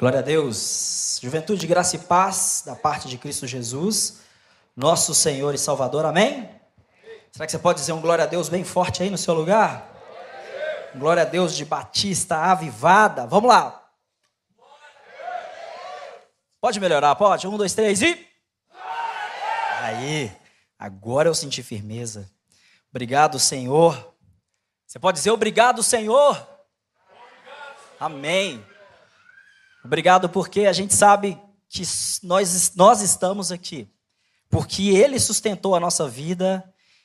Glória a Deus. Juventude, graça e paz da parte de Cristo Jesus, nosso Senhor e Salvador. Amém? Será que você pode dizer um glória a Deus bem forte aí no seu lugar? Glória a Deus de Batista avivada. Vamos lá. Pode melhorar, pode? Um, dois, três e. Aí, agora eu senti firmeza. Obrigado, Senhor. Você pode dizer obrigado, Senhor? Amém. Obrigado porque a gente sabe que nós, nós estamos aqui. Porque Ele sustentou a nossa vida,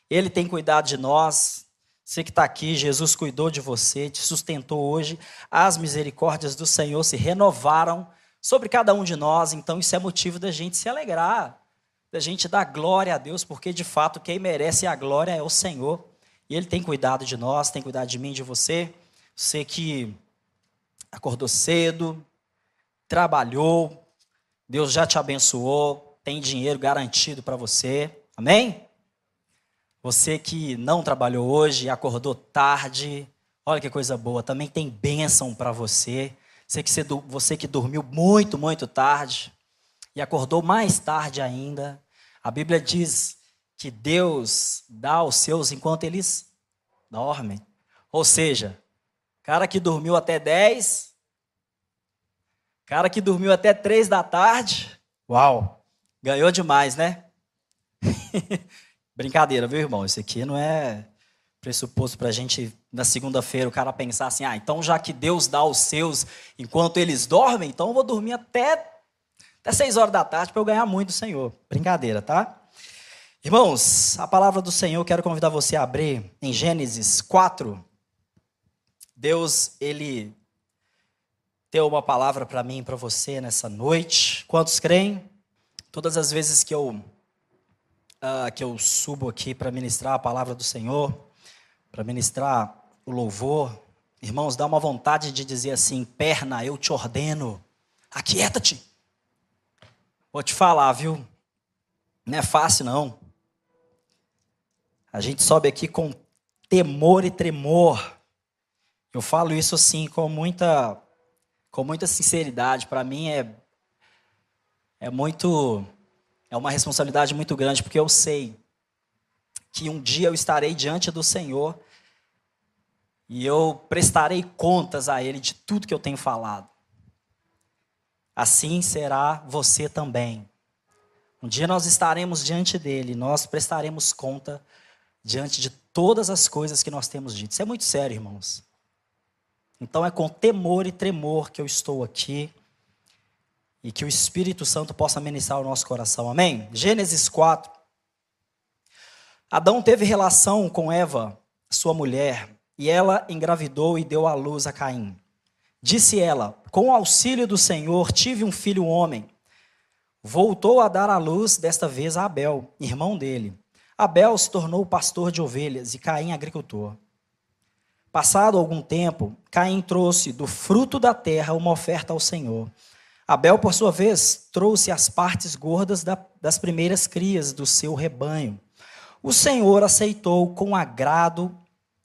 Ele tem cuidado de nós. Você que está aqui, Jesus cuidou de você, te sustentou hoje. As misericórdias do Senhor se renovaram sobre cada um de nós, então isso é motivo da gente se alegrar, da gente dar glória a Deus, porque de fato quem merece a glória é o Senhor. E Ele tem cuidado de nós, tem cuidado de mim, de você. Você que acordou cedo, trabalhou, Deus já te abençoou, tem dinheiro garantido para você. Amém? Você que não trabalhou hoje, acordou tarde, olha que coisa boa, também tem bênção para você. Você que, você que dormiu muito, muito tarde e acordou mais tarde ainda. A Bíblia diz que Deus dá aos seus enquanto eles dormem. Ou seja, cara que dormiu até 10, Cara que dormiu até três da tarde, uau, ganhou demais, né? Brincadeira, viu, irmão? Isso aqui não é pressuposto para a gente, na segunda-feira, o cara pensar assim: ah, então já que Deus dá os seus enquanto eles dormem, então eu vou dormir até, até seis horas da tarde para eu ganhar muito do Senhor. Brincadeira, tá? Irmãos, a palavra do Senhor, quero convidar você a abrir em Gênesis 4. Deus, ele ter uma palavra para mim e para você nessa noite. Quantos creem? Todas as vezes que eu uh, que eu subo aqui para ministrar a palavra do Senhor, para ministrar o louvor, irmãos, dá uma vontade de dizer assim: perna, eu te ordeno, aquieta-te. Vou te falar, viu? Não é fácil, não. A gente sobe aqui com temor e tremor. Eu falo isso assim com muita com muita sinceridade. Para mim é é muito é uma responsabilidade muito grande porque eu sei que um dia eu estarei diante do Senhor e eu prestarei contas a ele de tudo que eu tenho falado. Assim será você também. Um dia nós estaremos diante dele, nós prestaremos conta diante de todas as coisas que nós temos dito. Isso é muito sério, irmãos. Então é com temor e tremor que eu estou aqui e que o Espírito Santo possa ministrar o nosso coração. Amém? Gênesis 4. Adão teve relação com Eva, sua mulher, e ela engravidou e deu à luz a Caim. Disse ela: Com o auxílio do Senhor tive um filho homem. Voltou a dar à luz, desta vez a Abel, irmão dele. Abel se tornou pastor de ovelhas e Caim agricultor. Passado algum tempo, Caim trouxe do fruto da terra uma oferta ao Senhor. Abel, por sua vez, trouxe as partes gordas das primeiras crias do seu rebanho. O Senhor aceitou com agrado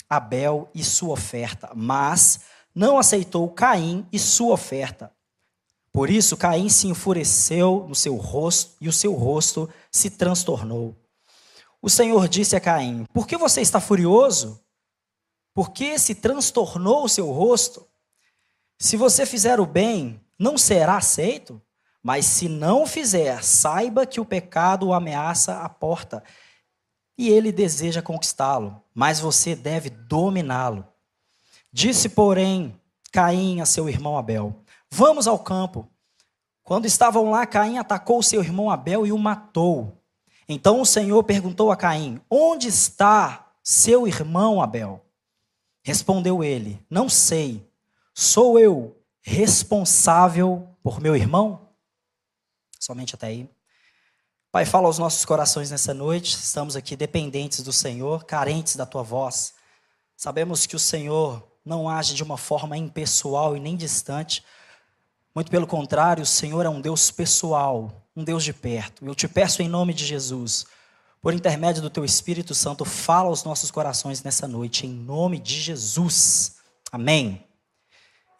Abel e sua oferta, mas não aceitou Caim e sua oferta. Por isso, Caim se enfureceu no seu rosto e o seu rosto se transtornou. O Senhor disse a Caim: Por que você está furioso? Porque se transtornou o seu rosto. Se você fizer o bem, não será aceito, mas se não fizer, saiba que o pecado o ameaça à porta e ele deseja conquistá-lo, mas você deve dominá-lo. Disse, porém, Caim a seu irmão Abel: Vamos ao campo. Quando estavam lá, Caim atacou seu irmão Abel e o matou. Então o Senhor perguntou a Caim: Onde está seu irmão Abel? Respondeu ele: Não sei. Sou eu responsável por meu irmão? Somente até aí. Pai, fala aos nossos corações nessa noite. Estamos aqui dependentes do Senhor, carentes da tua voz. Sabemos que o Senhor não age de uma forma impessoal e nem distante. Muito pelo contrário, o Senhor é um Deus pessoal, um Deus de perto. Eu te peço em nome de Jesus por intermédio do teu Espírito Santo, fala aos nossos corações nessa noite, em nome de Jesus. Amém.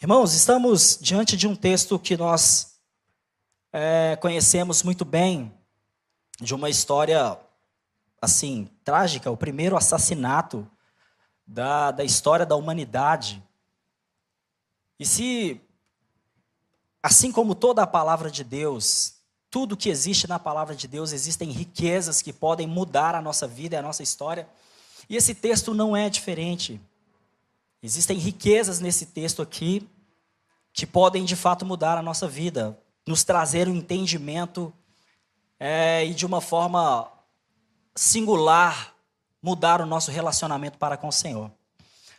Irmãos, estamos diante de um texto que nós é, conhecemos muito bem, de uma história, assim, trágica, o primeiro assassinato da, da história da humanidade. E se, assim como toda a palavra de Deus, tudo que existe na palavra de Deus, existem riquezas que podem mudar a nossa vida e a nossa história, e esse texto não é diferente. Existem riquezas nesse texto aqui que podem de fato mudar a nossa vida, nos trazer um entendimento é, e de uma forma singular mudar o nosso relacionamento para com o Senhor.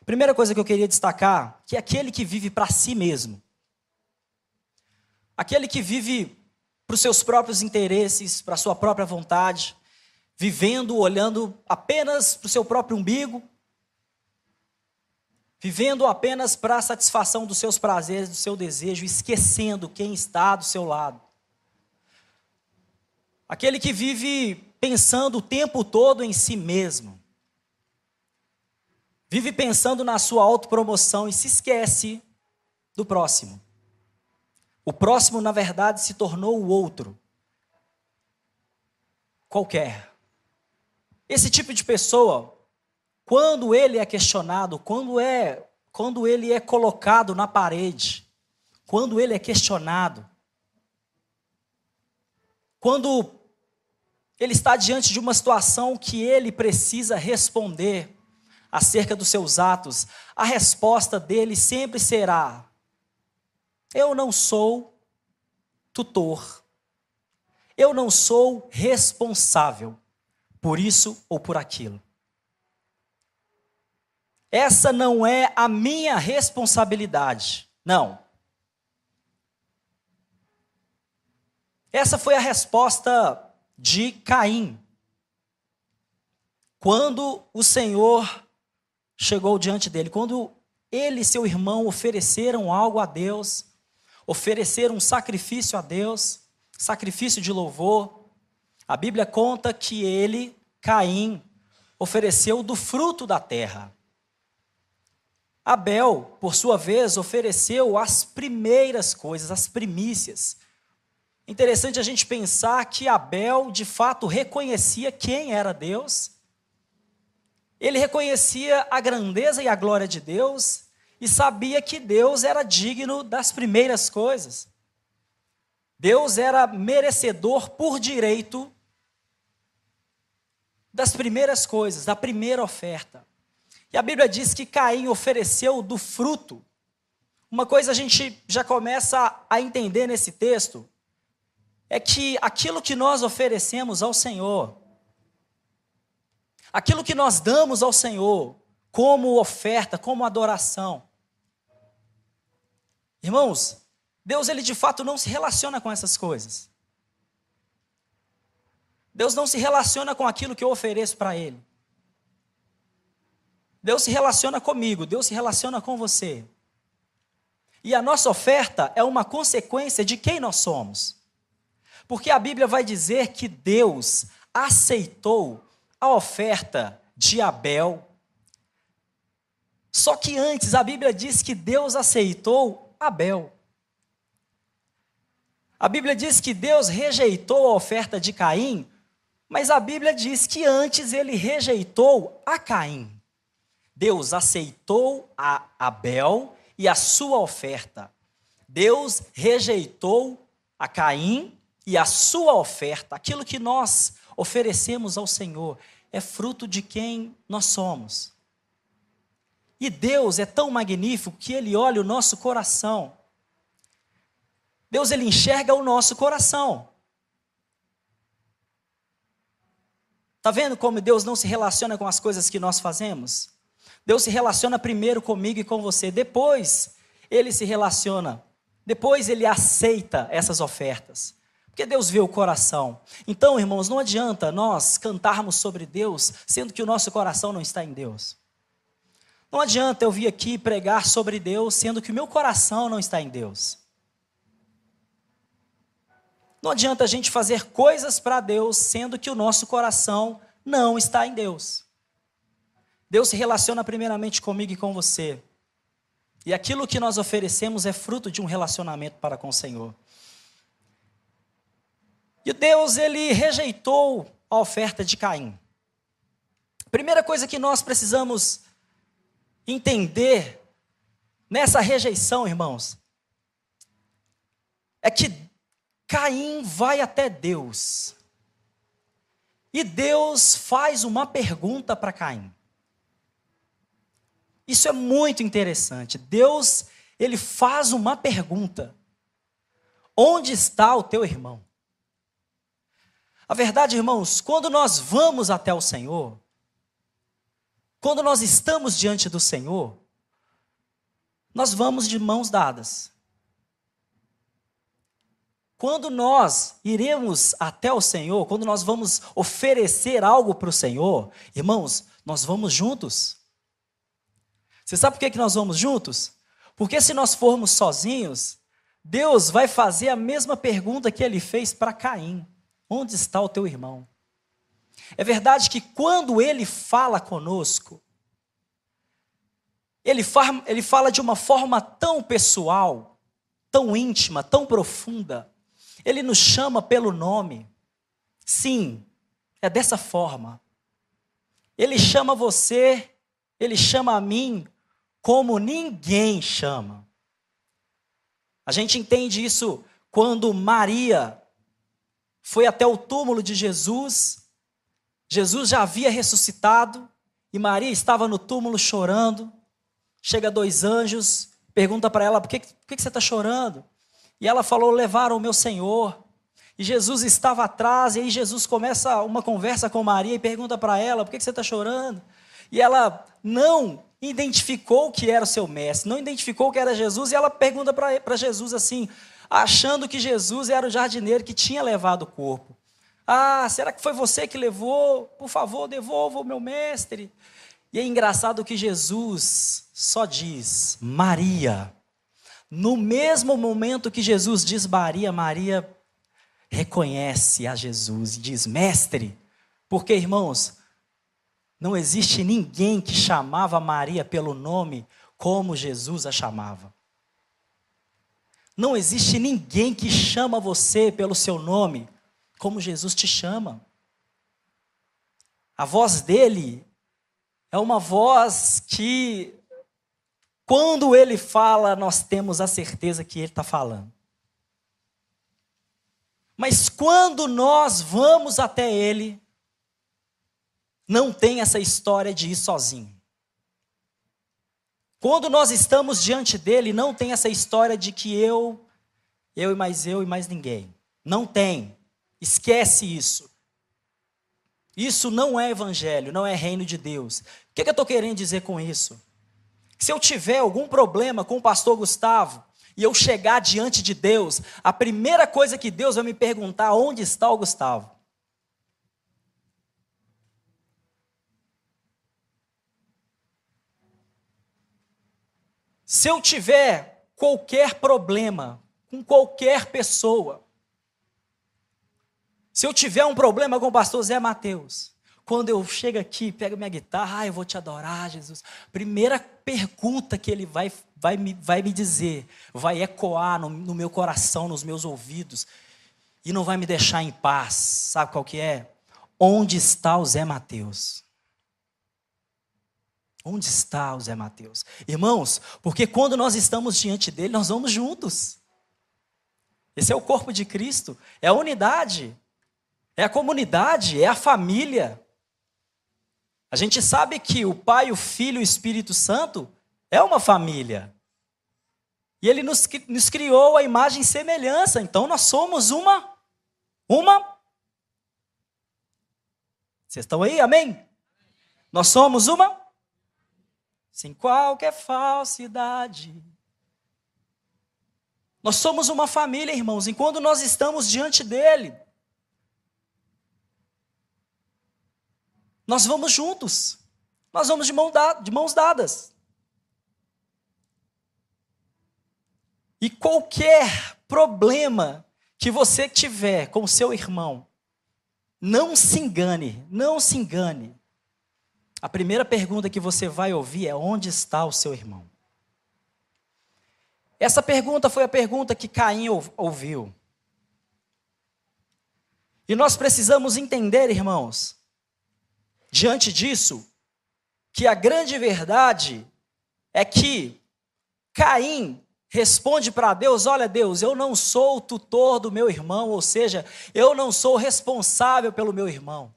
Primeira coisa que eu queria destacar, que é aquele que vive para si mesmo. Aquele que vive para os seus próprios interesses, para a sua própria vontade, vivendo, olhando apenas para o seu próprio umbigo, vivendo apenas para a satisfação dos seus prazeres, do seu desejo, esquecendo quem está do seu lado. Aquele que vive pensando o tempo todo em si mesmo. Vive pensando na sua autopromoção e se esquece do próximo. O próximo, na verdade, se tornou o outro. Qualquer. Esse tipo de pessoa, quando ele é questionado, quando é, quando ele é colocado na parede, quando ele é questionado, quando ele está diante de uma situação que ele precisa responder acerca dos seus atos, a resposta dele sempre será: Eu não sou tutor. Eu não sou responsável por isso ou por aquilo. Essa não é a minha responsabilidade. Não. Essa foi a resposta de Caim. Quando o Senhor chegou diante dele, quando ele e seu irmão ofereceram algo a Deus, ofereceram um sacrifício a Deus, sacrifício de louvor, a Bíblia conta que ele, Caim, ofereceu do fruto da terra. Abel, por sua vez, ofereceu as primeiras coisas, as primícias. Interessante a gente pensar que Abel, de fato, reconhecia quem era Deus. Ele reconhecia a grandeza e a glória de Deus e sabia que Deus era digno das primeiras coisas. Deus era merecedor por direito das primeiras coisas, da primeira oferta. E a Bíblia diz que Caim ofereceu do fruto. Uma coisa a gente já começa a entender nesse texto é que aquilo que nós oferecemos ao Senhor, aquilo que nós damos ao Senhor como oferta, como adoração, irmãos, Deus ele de fato não se relaciona com essas coisas. Deus não se relaciona com aquilo que eu ofereço para Ele. Deus se relaciona comigo, Deus se relaciona com você. E a nossa oferta é uma consequência de quem nós somos. Porque a Bíblia vai dizer que Deus aceitou a oferta de Abel. Só que antes a Bíblia diz que Deus aceitou Abel. A Bíblia diz que Deus rejeitou a oferta de Caim, mas a Bíblia diz que antes ele rejeitou a Caim. Deus aceitou a Abel e a sua oferta. Deus rejeitou a Caim e a sua oferta, aquilo que nós oferecemos ao Senhor, é fruto de quem nós somos. E Deus é tão magnífico que Ele olha o nosso coração. Deus, Ele enxerga o nosso coração. Está vendo como Deus não se relaciona com as coisas que nós fazemos? Deus se relaciona primeiro comigo e com você, depois ele se relaciona, depois ele aceita essas ofertas. Porque Deus vê o coração. Então, irmãos, não adianta nós cantarmos sobre Deus, sendo que o nosso coração não está em Deus. Não adianta eu vir aqui pregar sobre Deus, sendo que o meu coração não está em Deus. Não adianta a gente fazer coisas para Deus, sendo que o nosso coração não está em Deus. Deus se relaciona primeiramente comigo e com você. E aquilo que nós oferecemos é fruto de um relacionamento para com o Senhor. E Deus, ele rejeitou a oferta de Caim. Primeira coisa que nós precisamos entender nessa rejeição, irmãos, é que Caim vai até Deus. E Deus faz uma pergunta para Caim. Isso é muito interessante. Deus, ele faz uma pergunta: Onde está o teu irmão? A verdade, irmãos, quando nós vamos até o Senhor, quando nós estamos diante do Senhor, nós vamos de mãos dadas. Quando nós iremos até o Senhor, quando nós vamos oferecer algo para o Senhor, irmãos, nós vamos juntos. Você sabe por que, que nós vamos juntos? Porque se nós formos sozinhos, Deus vai fazer a mesma pergunta que ele fez para Caim. Onde está o teu irmão? É verdade que quando ele fala conosco, ele, ele fala de uma forma tão pessoal, tão íntima, tão profunda. Ele nos chama pelo nome. Sim, é dessa forma. Ele chama você, ele chama a mim como ninguém chama. A gente entende isso quando Maria foi até o túmulo de Jesus. Jesus já havia ressuscitado e Maria estava no túmulo chorando. Chega dois anjos, pergunta para ela: por que, por que você está chorando? E ela falou: levaram o meu Senhor. E Jesus estava atrás, e aí Jesus começa uma conversa com Maria e pergunta para ela: por que você está chorando? E ela não identificou que era o seu mestre, não identificou que era Jesus, e ela pergunta para Jesus assim: achando que Jesus era o jardineiro que tinha levado o corpo. Ah, será que foi você que levou? Por favor, devolva o meu mestre. E é engraçado que Jesus só diz Maria. No mesmo momento que Jesus diz Maria, Maria reconhece a Jesus e diz mestre. Porque, irmãos, não existe ninguém que chamava Maria pelo nome como Jesus a chamava. Não existe ninguém que chama você pelo seu nome como Jesus te chama. A voz dele é uma voz que, quando ele fala, nós temos a certeza que ele está falando. Mas quando nós vamos até ele, não tem essa história de ir sozinho. Quando nós estamos diante dele, não tem essa história de que eu, eu e mais eu e mais ninguém. Não tem. Esquece isso. Isso não é evangelho, não é reino de Deus. O que, eu estou querendo dizer com isso? Se eu tiver algum problema com o pastor Gustavo e eu chegar diante de Deus, a primeira coisa que Deus vai me perguntar onde está o Gustavo. Se eu tiver qualquer problema com qualquer pessoa, se eu tiver um problema com o pastor Zé Mateus, quando eu chego aqui, pego minha guitarra, ah, eu vou te adorar, Jesus. Primeira pergunta que ele vai, vai, me, vai me dizer, vai ecoar no, no meu coração, nos meus ouvidos, e não vai me deixar em paz. Sabe qual que é? Onde está o Zé Mateus? Onde está o Zé Mateus? Irmãos, porque quando nós estamos diante dele, nós vamos juntos. Esse é o corpo de Cristo, é a unidade, é a comunidade, é a família. A gente sabe que o Pai, o Filho e o Espírito Santo é uma família. E ele nos, nos criou a imagem e semelhança, então nós somos uma, uma. Vocês estão aí? Amém? Nós somos uma sem qualquer falsidade. Nós somos uma família, irmãos, e quando nós estamos diante dele, nós vamos juntos, nós vamos de, mão da, de mãos dadas. E qualquer problema que você tiver com seu irmão, não se engane, não se engane. A primeira pergunta que você vai ouvir é: onde está o seu irmão? Essa pergunta foi a pergunta que Caim ouviu. E nós precisamos entender, irmãos, diante disso, que a grande verdade é que Caim responde para Deus: Olha, Deus, eu não sou o tutor do meu irmão, ou seja, eu não sou responsável pelo meu irmão.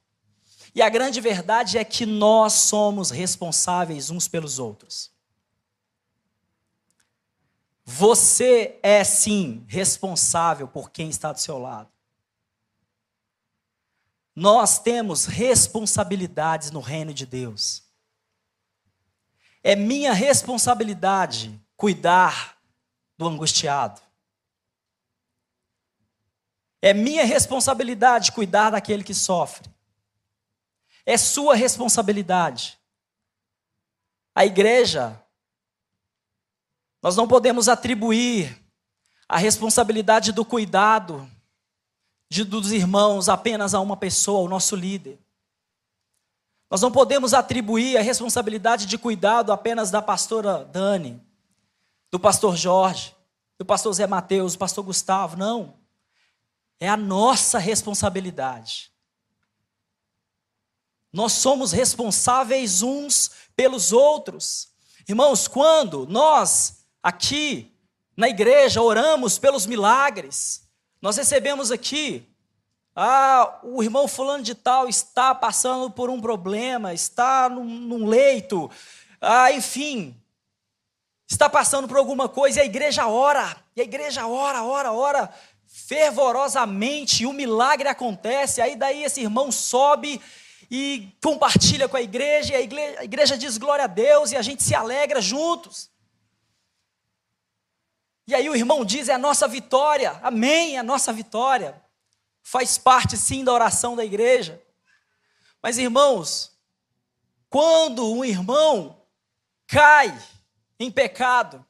E a grande verdade é que nós somos responsáveis uns pelos outros. Você é sim responsável por quem está do seu lado. Nós temos responsabilidades no reino de Deus. É minha responsabilidade cuidar do angustiado. É minha responsabilidade cuidar daquele que sofre. É sua responsabilidade. A igreja, nós não podemos atribuir a responsabilidade do cuidado de, dos irmãos apenas a uma pessoa, o nosso líder. Nós não podemos atribuir a responsabilidade de cuidado apenas da pastora Dani, do pastor Jorge, do pastor Zé Mateus, do pastor Gustavo. Não. É a nossa responsabilidade. Nós somos responsáveis uns pelos outros. Irmãos, quando nós aqui na igreja oramos pelos milagres, nós recebemos aqui, ah, o irmão fulano de tal está passando por um problema, está num, num leito, ah, enfim, está passando por alguma coisa e a igreja ora, e a igreja ora, ora, ora, fervorosamente, e o milagre acontece, aí daí esse irmão sobe e compartilha com a igreja, e a igreja, a igreja diz glória a Deus, e a gente se alegra juntos. E aí o irmão diz: é a nossa vitória, amém, é a nossa vitória. Faz parte sim da oração da igreja. Mas irmãos, quando um irmão cai em pecado,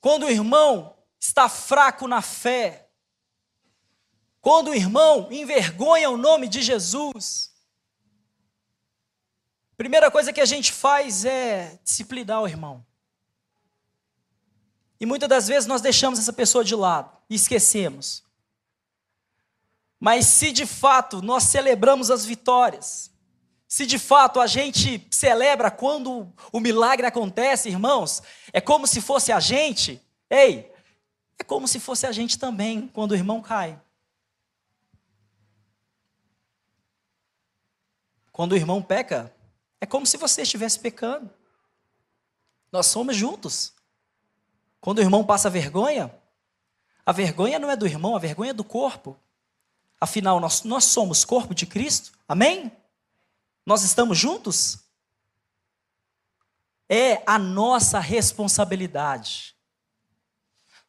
quando o irmão está fraco na fé, quando o irmão envergonha o nome de Jesus, primeira coisa que a gente faz é disciplinar o irmão. E muitas das vezes nós deixamos essa pessoa de lado e esquecemos. Mas se de fato nós celebramos as vitórias, se de fato a gente celebra quando o milagre acontece, irmãos, é como se fosse a gente, ei, é como se fosse a gente também quando o irmão cai. Quando o irmão peca, é como se você estivesse pecando. Nós somos juntos. Quando o irmão passa vergonha, a vergonha não é do irmão, a vergonha é do corpo. Afinal, nós, nós somos corpo de Cristo, amém? Nós estamos juntos? É a nossa responsabilidade.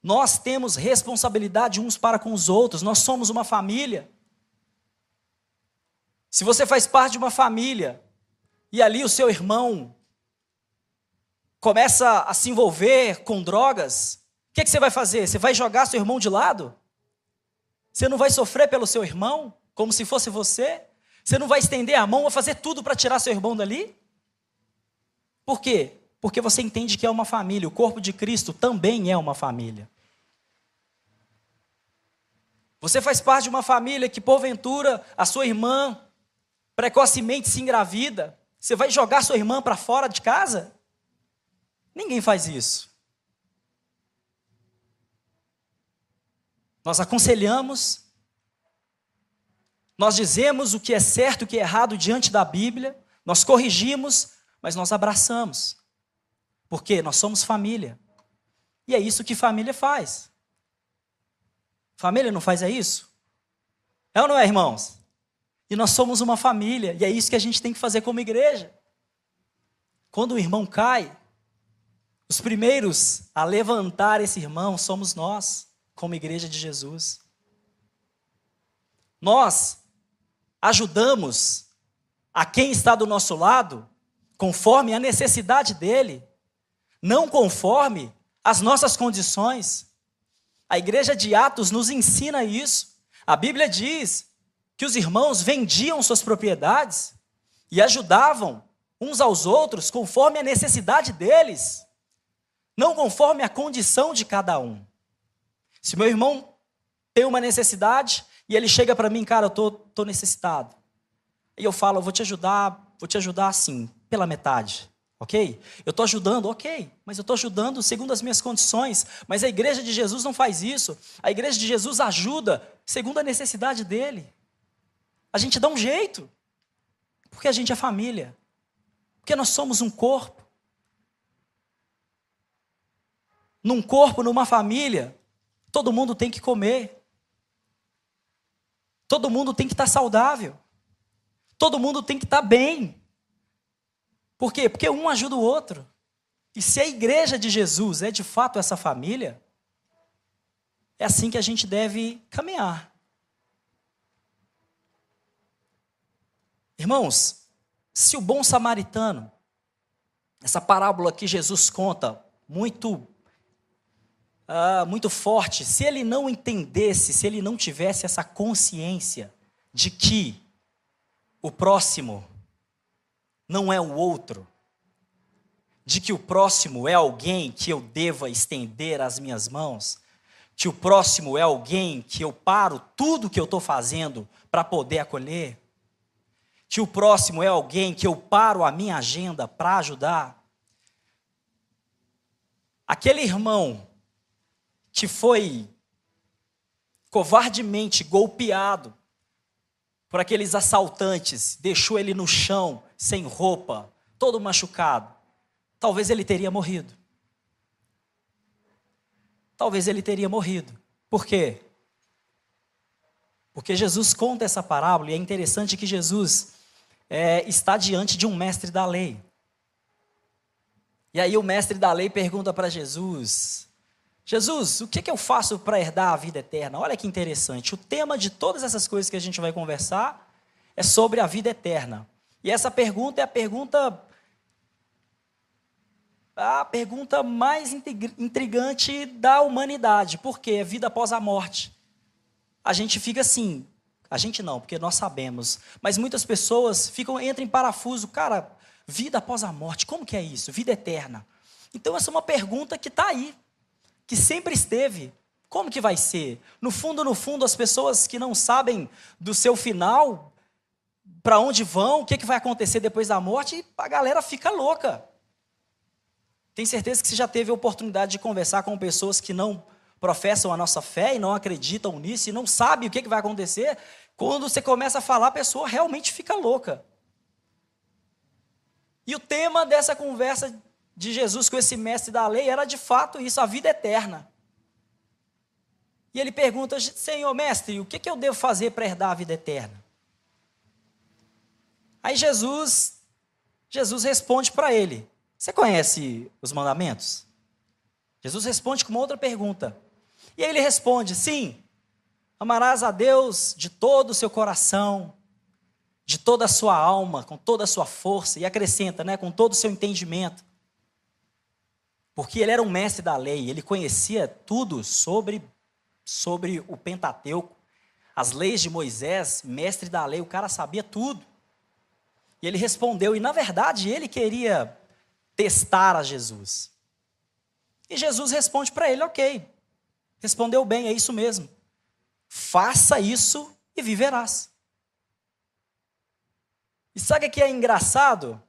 Nós temos responsabilidade uns para com os outros, nós somos uma família. Se você faz parte de uma família e ali o seu irmão começa a se envolver com drogas, o que, que você vai fazer? Você vai jogar seu irmão de lado? Você não vai sofrer pelo seu irmão, como se fosse você? Você não vai estender a mão, vai fazer tudo para tirar seu irmão dali? Por quê? Porque você entende que é uma família, o corpo de Cristo também é uma família. Você faz parte de uma família que, porventura, a sua irmã precocemente se engravida, você vai jogar sua irmã para fora de casa? Ninguém faz isso. Nós aconselhamos, nós dizemos o que é certo e o que é errado diante da Bíblia, nós corrigimos, mas nós abraçamos. Porque nós somos família. E é isso que família faz. Família não faz é isso? É ou não é, irmãos? E nós somos uma família, e é isso que a gente tem que fazer como igreja. Quando o irmão cai, os primeiros a levantar esse irmão somos nós, como igreja de Jesus. Nós ajudamos a quem está do nosso lado conforme a necessidade dele, não conforme as nossas condições. A igreja de Atos nos ensina isso. A Bíblia diz que os irmãos vendiam suas propriedades e ajudavam uns aos outros conforme a necessidade deles. Não conforme a condição de cada um. Se meu irmão tem uma necessidade e ele chega para mim, cara, eu tô, tô necessitado. E eu falo, eu vou te ajudar, vou te ajudar assim, pela metade. Ok? Eu estou ajudando, ok, mas eu estou ajudando segundo as minhas condições. Mas a igreja de Jesus não faz isso. A igreja de Jesus ajuda segundo a necessidade dele. A gente dá um jeito, porque a gente é família, porque nós somos um corpo. Num corpo, numa família, todo mundo tem que comer. Todo mundo tem que estar saudável. Todo mundo tem que estar bem. Por quê? Porque um ajuda o outro. E se a igreja de Jesus é de fato essa família, é assim que a gente deve caminhar. Irmãos, se o bom samaritano, essa parábola que Jesus conta, muito, uh, muito forte, se ele não entendesse, se ele não tivesse essa consciência de que o próximo não é o outro, de que o próximo é alguém que eu deva estender as minhas mãos, que o próximo é alguém que eu paro tudo que eu estou fazendo para poder acolher, que o próximo é alguém que eu paro a minha agenda para ajudar. Aquele irmão que foi covardemente golpeado por aqueles assaltantes, deixou ele no chão, sem roupa, todo machucado, talvez ele teria morrido. Talvez ele teria morrido. Por quê? Porque Jesus conta essa parábola e é interessante que Jesus é, está diante de um mestre da lei. E aí o mestre da lei pergunta para Jesus: Jesus, o que, que eu faço para herdar a vida eterna? Olha que interessante. O tema de todas essas coisas que a gente vai conversar é sobre a vida eterna. E essa pergunta é a pergunta a pergunta mais intrigante da humanidade. Por quê? É vida após a morte. A gente fica assim, a gente não, porque nós sabemos, mas muitas pessoas ficam entram em parafuso, cara, vida após a morte, como que é isso? Vida eterna. Então essa é uma pergunta que está aí que sempre esteve. Como que vai ser? No fundo, no fundo, as pessoas que não sabem do seu final, para onde vão, o que, que vai acontecer depois da morte, a galera fica louca. Tem certeza que você já teve a oportunidade de conversar com pessoas que não professam a nossa fé e não acreditam nisso e não sabem o que, que vai acontecer? Quando você começa a falar, a pessoa realmente fica louca. E o tema dessa conversa de Jesus com esse mestre da lei era de fato isso, a vida eterna. E ele pergunta: Senhor, mestre, o que, que eu devo fazer para herdar a vida eterna? Aí Jesus, Jesus responde para ele: Você conhece os mandamentos? Jesus responde com uma outra pergunta. E aí ele responde: Sim, amarás a Deus de todo o seu coração, de toda a sua alma, com toda a sua força, e acrescenta, né, com todo o seu entendimento. Porque ele era um mestre da lei, ele conhecia tudo sobre, sobre o Pentateuco, as leis de Moisés, mestre da lei, o cara sabia tudo. E ele respondeu, e na verdade ele queria testar a Jesus. E Jesus responde para ele: ok, respondeu bem, é isso mesmo. Faça isso e viverás. E sabe o que é engraçado?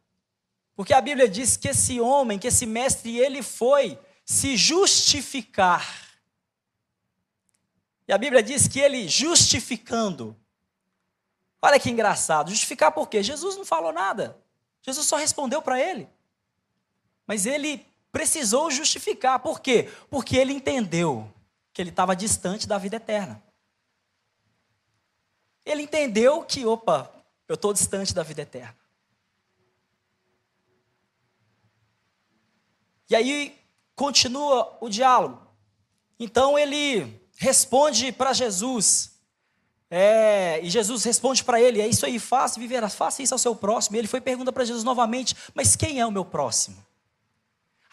Porque a Bíblia diz que esse homem, que esse mestre, ele foi se justificar. E a Bíblia diz que ele justificando. Olha que engraçado. Justificar por quê? Jesus não falou nada. Jesus só respondeu para ele. Mas ele precisou justificar. Por quê? Porque ele entendeu que ele estava distante da vida eterna. Ele entendeu que, opa, eu estou distante da vida eterna. E aí continua o diálogo. Então ele responde para Jesus. É, e Jesus responde para ele: É isso aí, faça, viverá, faça isso ao seu próximo. E ele foi e pergunta para Jesus novamente: Mas quem é o meu próximo?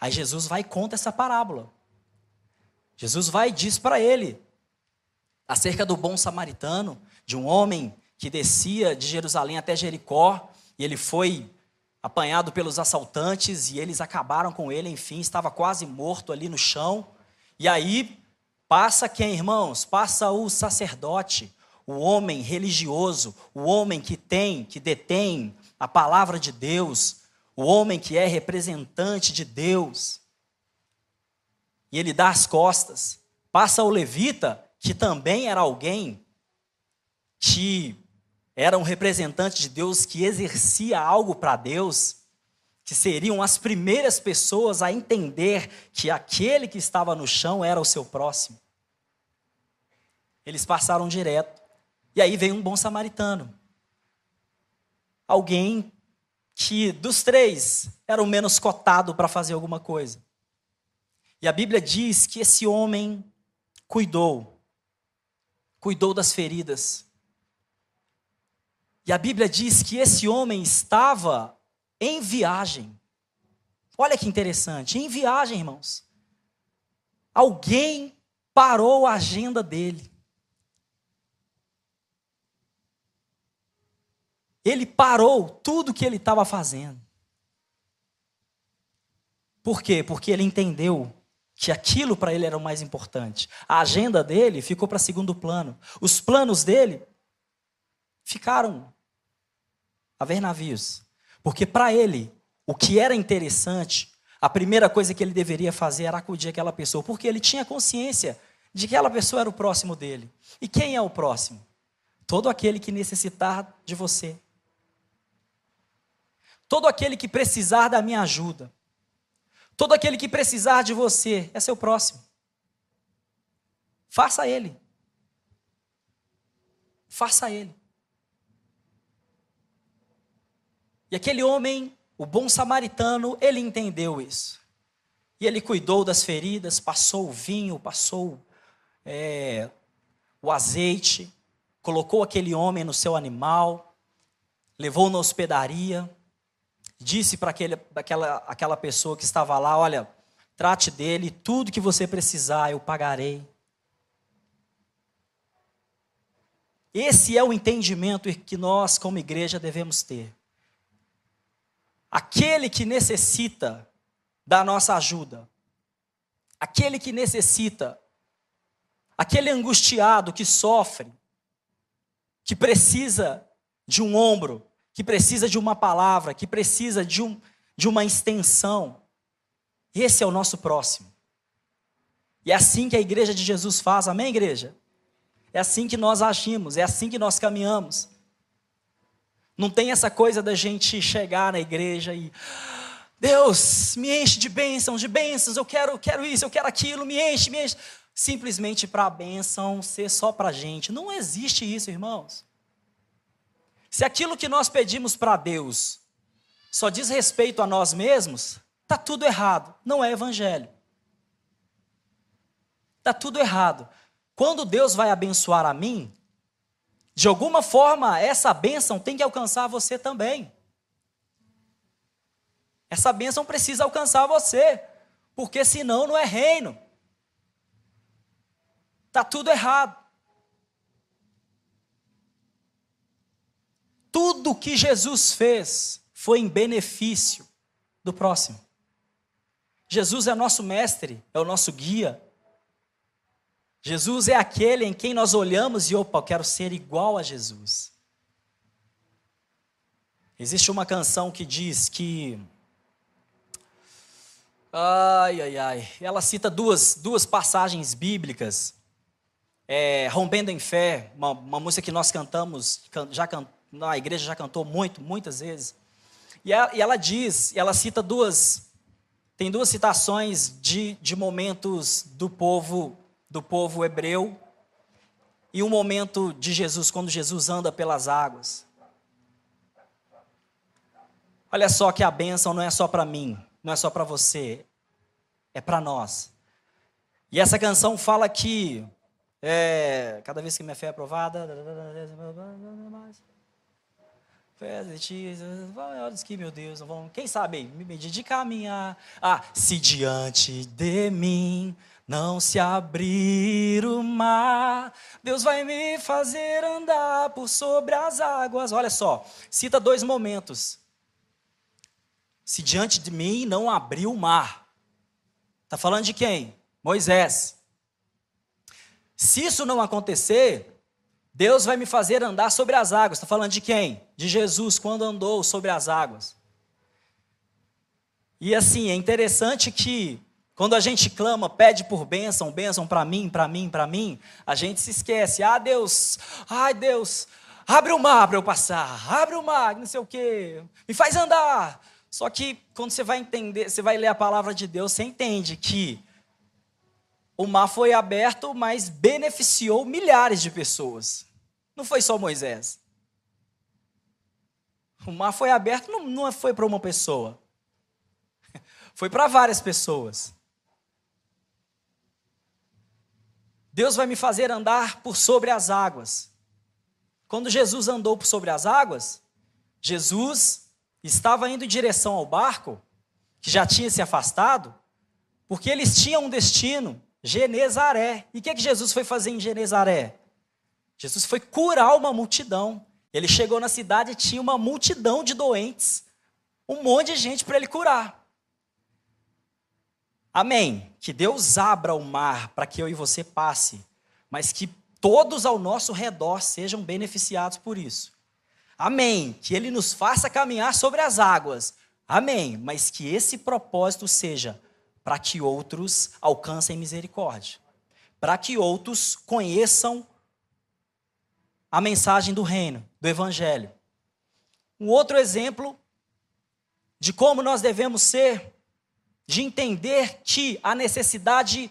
Aí Jesus vai e conta essa parábola. Jesus vai e diz para ele acerca do bom samaritano, de um homem que descia de Jerusalém até Jericó, e ele foi apanhado pelos assaltantes e eles acabaram com ele, enfim, estava quase morto ali no chão. E aí passa quem, irmãos? Passa o sacerdote, o homem religioso, o homem que tem, que detém a palavra de Deus, o homem que é representante de Deus. E ele dá as costas. Passa o levita, que também era alguém que era um representante de Deus, que exercia algo para Deus, que seriam as primeiras pessoas a entender que aquele que estava no chão era o seu próximo. Eles passaram direto. E aí vem um bom samaritano. Alguém que dos três era o menos cotado para fazer alguma coisa. E a Bíblia diz que esse homem cuidou, cuidou das feridas. E a Bíblia diz que esse homem estava em viagem. Olha que interessante, em viagem, irmãos. Alguém parou a agenda dele. Ele parou tudo que ele estava fazendo. Por quê? Porque ele entendeu que aquilo para ele era o mais importante. A agenda dele ficou para segundo plano. Os planos dele ficaram a ver navios. Porque para ele, o que era interessante, a primeira coisa que ele deveria fazer era acudir aquela pessoa, porque ele tinha consciência de que aquela pessoa era o próximo dele. E quem é o próximo? Todo aquele que necessitar de você. Todo aquele que precisar da minha ajuda. Todo aquele que precisar de você é seu próximo. Faça ele. Faça ele. E aquele homem, o bom samaritano, ele entendeu isso. E ele cuidou das feridas, passou o vinho, passou é, o azeite, colocou aquele homem no seu animal, levou na hospedaria, disse para aquela, aquela pessoa que estava lá: Olha, trate dele, tudo que você precisar, eu pagarei. Esse é o entendimento que nós, como igreja, devemos ter. Aquele que necessita da nossa ajuda, aquele que necessita, aquele angustiado que sofre, que precisa de um ombro, que precisa de uma palavra, que precisa de, um, de uma extensão. Esse é o nosso próximo. E é assim que a igreja de Jesus faz, amém, igreja? É assim que nós agimos, é assim que nós caminhamos. Não tem essa coisa da gente chegar na igreja e Deus, me enche de bênçãos, de bênçãos, eu quero, quero isso, eu quero aquilo, me enche, me enche. Simplesmente para a bênção ser só para a gente. Não existe isso, irmãos. Se aquilo que nós pedimos para Deus só diz respeito a nós mesmos, está tudo errado. Não é evangelho. Está tudo errado. Quando Deus vai abençoar a mim, de alguma forma essa bênção tem que alcançar você também. Essa bênção precisa alcançar você, porque senão não é reino. Está tudo errado. Tudo que Jesus fez foi em benefício do próximo. Jesus é nosso mestre, é o nosso guia. Jesus é aquele em quem nós olhamos e, opa, eu quero ser igual a Jesus. Existe uma canção que diz que. Ai, ai, ai. Ela cita duas, duas passagens bíblicas. É, Rompendo em Fé, uma, uma música que nós cantamos, já cantamos a igreja já cantou muito, muitas vezes. E ela, e ela diz, ela cita duas, tem duas citações de, de momentos do povo, do povo hebreu e um momento de Jesus, quando Jesus anda pelas águas. Olha só que a bênção não é só para mim, não é só para você, é para nós. E essa canção fala que é, cada vez que minha fé é aprovada, Olha que, meu Deus, vão, quem sabe me dedicar a minha. Ah, se diante de mim não se abrir o mar, Deus vai me fazer andar por sobre as águas. Olha só, cita dois momentos. se diante de mim não abrir o mar. Está falando de quem? Moisés. Se isso não acontecer, Deus vai me fazer andar sobre as águas. Está falando de quem? De Jesus, quando andou sobre as águas. E assim, é interessante que quando a gente clama, pede por bênção, bênção para mim, para mim, para mim, a gente se esquece. Ah, Deus, ai Deus, abre o mar para eu passar, abre o mar, não sei o quê, me faz andar. Só que quando você vai entender, você vai ler a palavra de Deus, você entende que o mar foi aberto, mas beneficiou milhares de pessoas. Não foi só Moisés. O mar foi aberto, não, não foi para uma pessoa. Foi para várias pessoas. Deus vai me fazer andar por sobre as águas. Quando Jesus andou por sobre as águas, Jesus estava indo em direção ao barco, que já tinha se afastado, porque eles tinham um destino, Genezaré. E o que, é que Jesus foi fazer em Genezaré? Jesus foi curar uma multidão. Ele chegou na cidade e tinha uma multidão de doentes, um monte de gente para ele curar. Amém. Que Deus abra o mar para que eu e você passe, mas que todos ao nosso redor sejam beneficiados por isso. Amém. Que Ele nos faça caminhar sobre as águas. Amém. Mas que esse propósito seja para que outros alcancem misericórdia, para que outros conheçam a mensagem do reino, do evangelho. Um outro exemplo de como nós devemos ser, de entender que a necessidade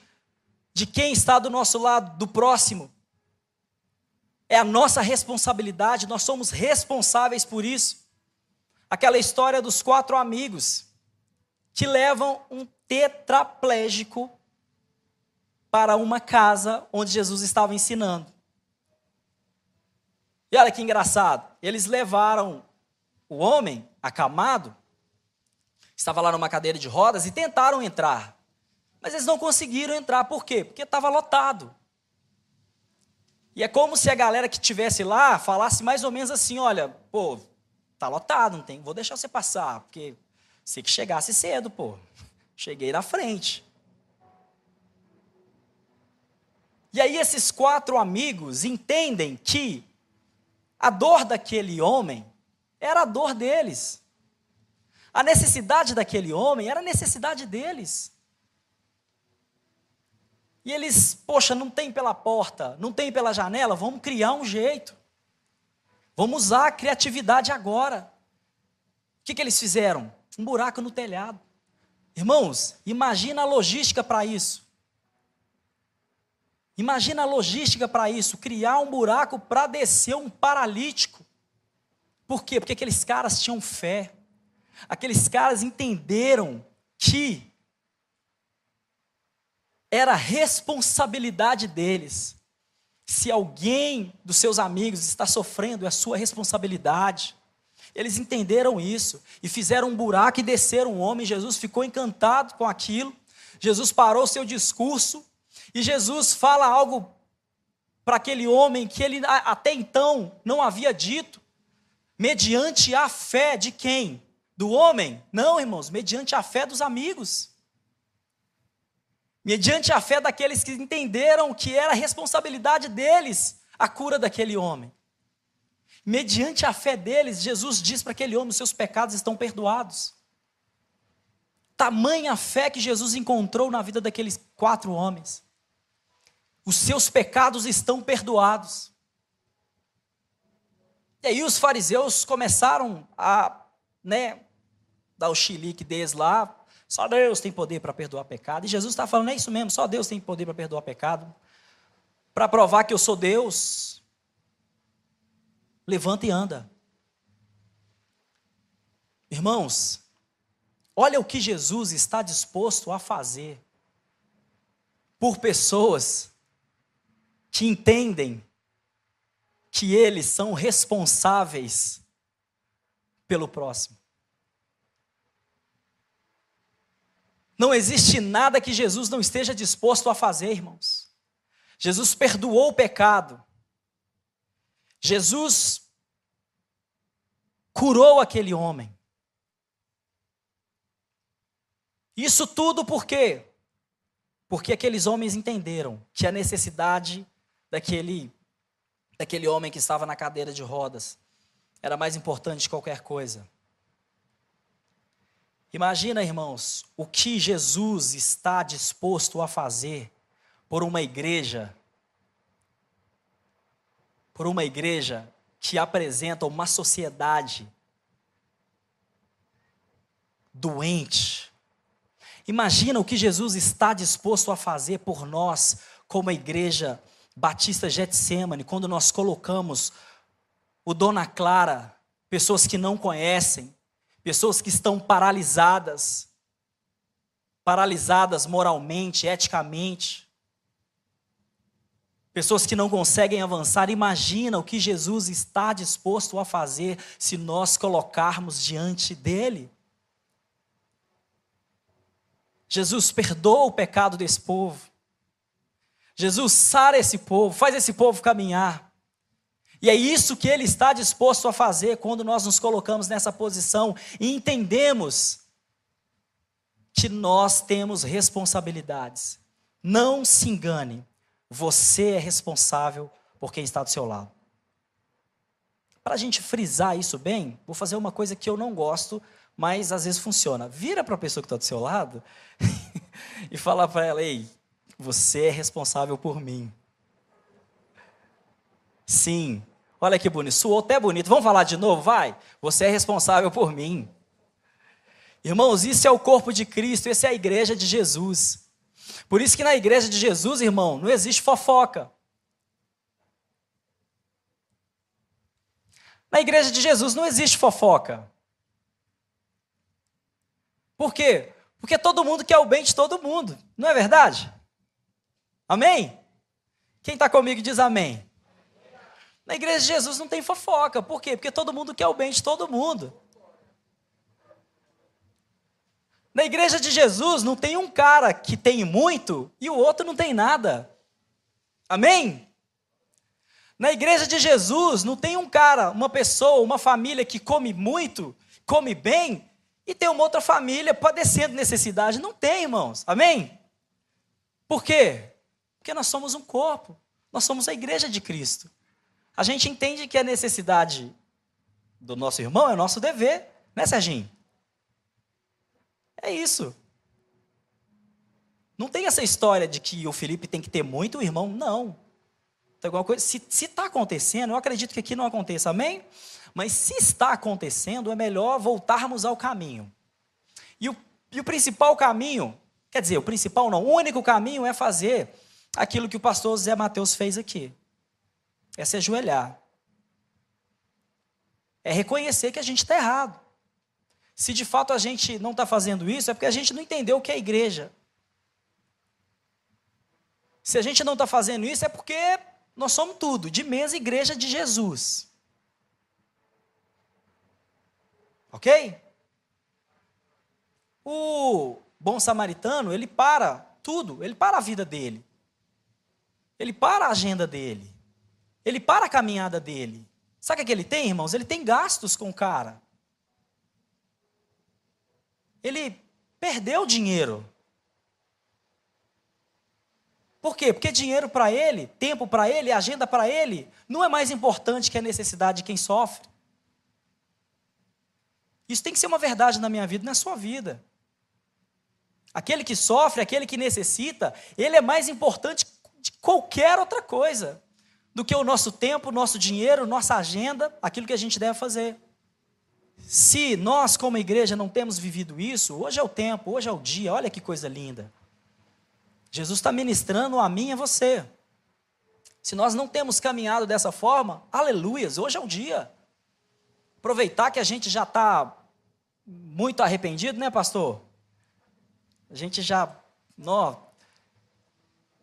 de quem está do nosso lado, do próximo, é a nossa responsabilidade, nós somos responsáveis por isso. Aquela história dos quatro amigos que levam um tetraplégico para uma casa onde Jesus estava ensinando. E olha que engraçado, eles levaram o homem acamado, estava lá numa cadeira de rodas, e tentaram entrar. Mas eles não conseguiram entrar, por quê? Porque estava lotado. E é como se a galera que estivesse lá falasse mais ou menos assim: olha, pô, tá lotado, não tem, vou deixar você passar, porque você que chegasse cedo, pô. Cheguei na frente. E aí esses quatro amigos entendem que a dor daquele homem era a dor deles. A necessidade daquele homem era a necessidade deles. E eles, poxa, não tem pela porta, não tem pela janela, vamos criar um jeito. Vamos usar a criatividade agora. O que, que eles fizeram? Um buraco no telhado. Irmãos, imagina a logística para isso. Imagina a logística para isso, criar um buraco para descer um paralítico. Por quê? Porque aqueles caras tinham fé. Aqueles caras entenderam que era responsabilidade deles. Se alguém dos seus amigos está sofrendo, é sua responsabilidade. Eles entenderam isso e fizeram um buraco e desceram um homem. Jesus ficou encantado com aquilo. Jesus parou seu discurso e Jesus fala algo para aquele homem que ele até então não havia dito, mediante a fé de quem? Do homem? Não, irmãos, mediante a fé dos amigos mediante a fé daqueles que entenderam que era responsabilidade deles a cura daquele homem. Mediante a fé deles, Jesus diz para aquele homem: seus pecados estão perdoados. Tamanha fé que Jesus encontrou na vida daqueles quatro homens. Os seus pecados estão perdoados. E aí os fariseus começaram a, né, dar o chilique deles lá, só Deus tem poder para perdoar pecado. E Jesus está falando, é isso mesmo, só Deus tem poder para perdoar pecado. Para provar que eu sou Deus, levanta e anda. Irmãos, olha o que Jesus está disposto a fazer por pessoas que entendem que eles são responsáveis pelo próximo. Não existe nada que Jesus não esteja disposto a fazer, irmãos. Jesus perdoou o pecado. Jesus curou aquele homem. Isso tudo por quê? Porque aqueles homens entenderam que a necessidade daquele, daquele homem que estava na cadeira de rodas era mais importante que qualquer coisa. Imagina, irmãos, o que Jesus está disposto a fazer por uma igreja, por uma igreja que apresenta uma sociedade doente. Imagina o que Jesus está disposto a fazer por nós, como a igreja Batista Getsemane, quando nós colocamos o Dona Clara, pessoas que não conhecem, pessoas que estão paralisadas, paralisadas moralmente, eticamente, pessoas que não conseguem avançar. Imagina o que Jesus está disposto a fazer se nós colocarmos diante dele. Jesus perdoa o pecado desse povo. Jesus sara esse povo, faz esse povo caminhar. E é isso que ele está disposto a fazer quando nós nos colocamos nessa posição e entendemos que nós temos responsabilidades. Não se engane, você é responsável por quem está do seu lado. Para a gente frisar isso bem, vou fazer uma coisa que eu não gosto, mas às vezes funciona. Vira para a pessoa que está do seu lado e fala para ela: Ei, você é responsável por mim. Sim. Olha que bonito. Suou até bonito. Vamos falar de novo? Vai. Você é responsável por mim. Irmãos, isso é o corpo de Cristo, essa é a igreja de Jesus. Por isso que na igreja de Jesus, irmão, não existe fofoca. Na igreja de Jesus não existe fofoca. Por quê? Porque todo mundo quer o bem de todo mundo, não é verdade? Amém? Quem está comigo diz amém. Na igreja de Jesus não tem fofoca. Por quê? Porque todo mundo quer o bem de todo mundo. Na igreja de Jesus não tem um cara que tem muito e o outro não tem nada. Amém? Na igreja de Jesus não tem um cara, uma pessoa, uma família que come muito, come bem e tem uma outra família padecendo necessidade. Não tem, irmãos. Amém? Por quê? Porque nós somos um corpo. Nós somos a igreja de Cristo. A gente entende que a necessidade do nosso irmão é o nosso dever, né, Serginho? É isso. Não tem essa história de que o Felipe tem que ter muito, o irmão não. Tem alguma coisa. Se está acontecendo, eu acredito que aqui não aconteça, amém? Mas se está acontecendo, é melhor voltarmos ao caminho. E o, e o principal caminho, quer dizer, o principal não, o único caminho é fazer aquilo que o pastor Zé Mateus fez aqui é se ajoelhar. É reconhecer que a gente está errado. Se de fato a gente não está fazendo isso, é porque a gente não entendeu o que é igreja. Se a gente não está fazendo isso, é porque nós somos tudo, de mesa igreja de Jesus. Ok? O bom samaritano, ele para tudo, ele para a vida dele. Ele para a agenda dele. Ele para a caminhada dele. Sabe o que ele tem, irmãos? Ele tem gastos com o cara. Ele perdeu dinheiro. Por quê? Porque dinheiro para ele, tempo para ele, agenda para ele, não é mais importante que a necessidade de quem sofre. Isso tem que ser uma verdade na minha vida, na sua vida. Aquele que sofre, aquele que necessita, ele é mais importante de qualquer outra coisa do que o nosso tempo, nosso dinheiro, nossa agenda, aquilo que a gente deve fazer. Se nós, como igreja, não temos vivido isso, hoje é o tempo, hoje é o dia, olha que coisa linda. Jesus está ministrando a mim e a você. Se nós não temos caminhado dessa forma, aleluias, hoje é o dia. Aproveitar que a gente já está muito arrependido, né, pastor? A gente já, nó,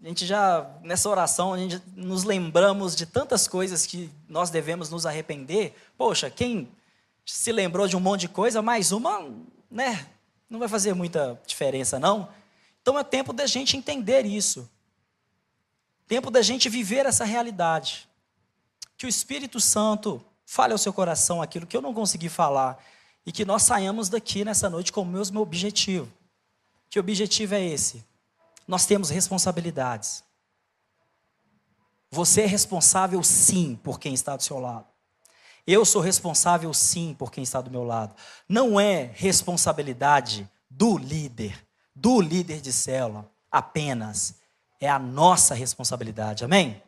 a gente já, nessa oração, a gente nos lembramos de tantas coisas que nós devemos nos arrepender. Poxa, quem se lembrou de um monte de coisa, mais uma, né? Não vai fazer muita diferença, não. Então é tempo da gente entender isso. Tempo da gente viver essa realidade. Que o Espírito Santo fale ao seu coração aquilo que eu não consegui falar. E que nós saiamos daqui nessa noite com o mesmo objetivo Que objetivo é esse? Nós temos responsabilidades. Você é responsável sim por quem está do seu lado. Eu sou responsável sim por quem está do meu lado. Não é responsabilidade do líder, do líder de célula, apenas. É a nossa responsabilidade. Amém?